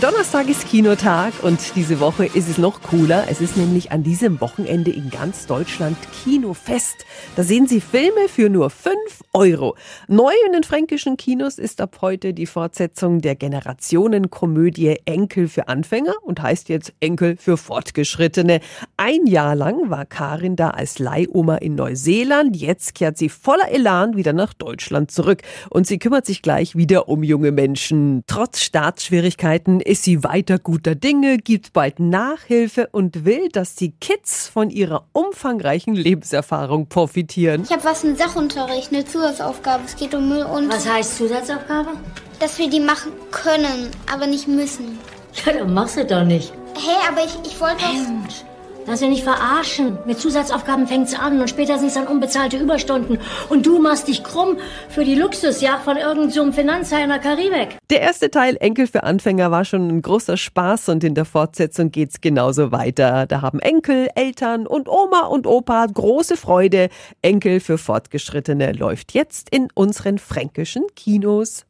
Donnerstag ist Kinotag und diese Woche ist es noch cooler. Es ist nämlich an diesem Wochenende in ganz Deutschland Kinofest. Da sehen Sie Filme für nur 5 Euro. Neu in den fränkischen Kinos ist ab heute die Fortsetzung der Generationenkomödie Enkel für Anfänger und heißt jetzt Enkel für Fortgeschrittene. Ein Jahr lang war Karin da als Leihoma in Neuseeland. Jetzt kehrt sie voller Elan wieder nach Deutschland zurück und sie kümmert sich gleich wieder um junge Menschen. Trotz Startschwierigkeiten ist sie weiter guter Dinge, gibt bald Nachhilfe und will, dass die Kids von ihrer umfangreichen Lebenserfahrung profitieren. Ich habe was in Sachunterricht, eine Zusatzaufgabe. Es geht um Müll und Was heißt Zusatzaufgabe? dass wir die machen können, aber nicht müssen. Ja, dann machst du doch nicht. Hey, aber ich, ich wollte was. Lass dich nicht verarschen. Mit Zusatzaufgaben fängt's an und später sind's dann unbezahlte Überstunden. Und du machst dich krumm für die Luxusjacht von irgendeinem so einem Finanzhain in der Karibik. Der erste Teil Enkel für Anfänger war schon ein großer Spaß und in der Fortsetzung geht's genauso weiter. Da haben Enkel, Eltern und Oma und Opa große Freude. Enkel für Fortgeschrittene läuft jetzt in unseren fränkischen Kinos.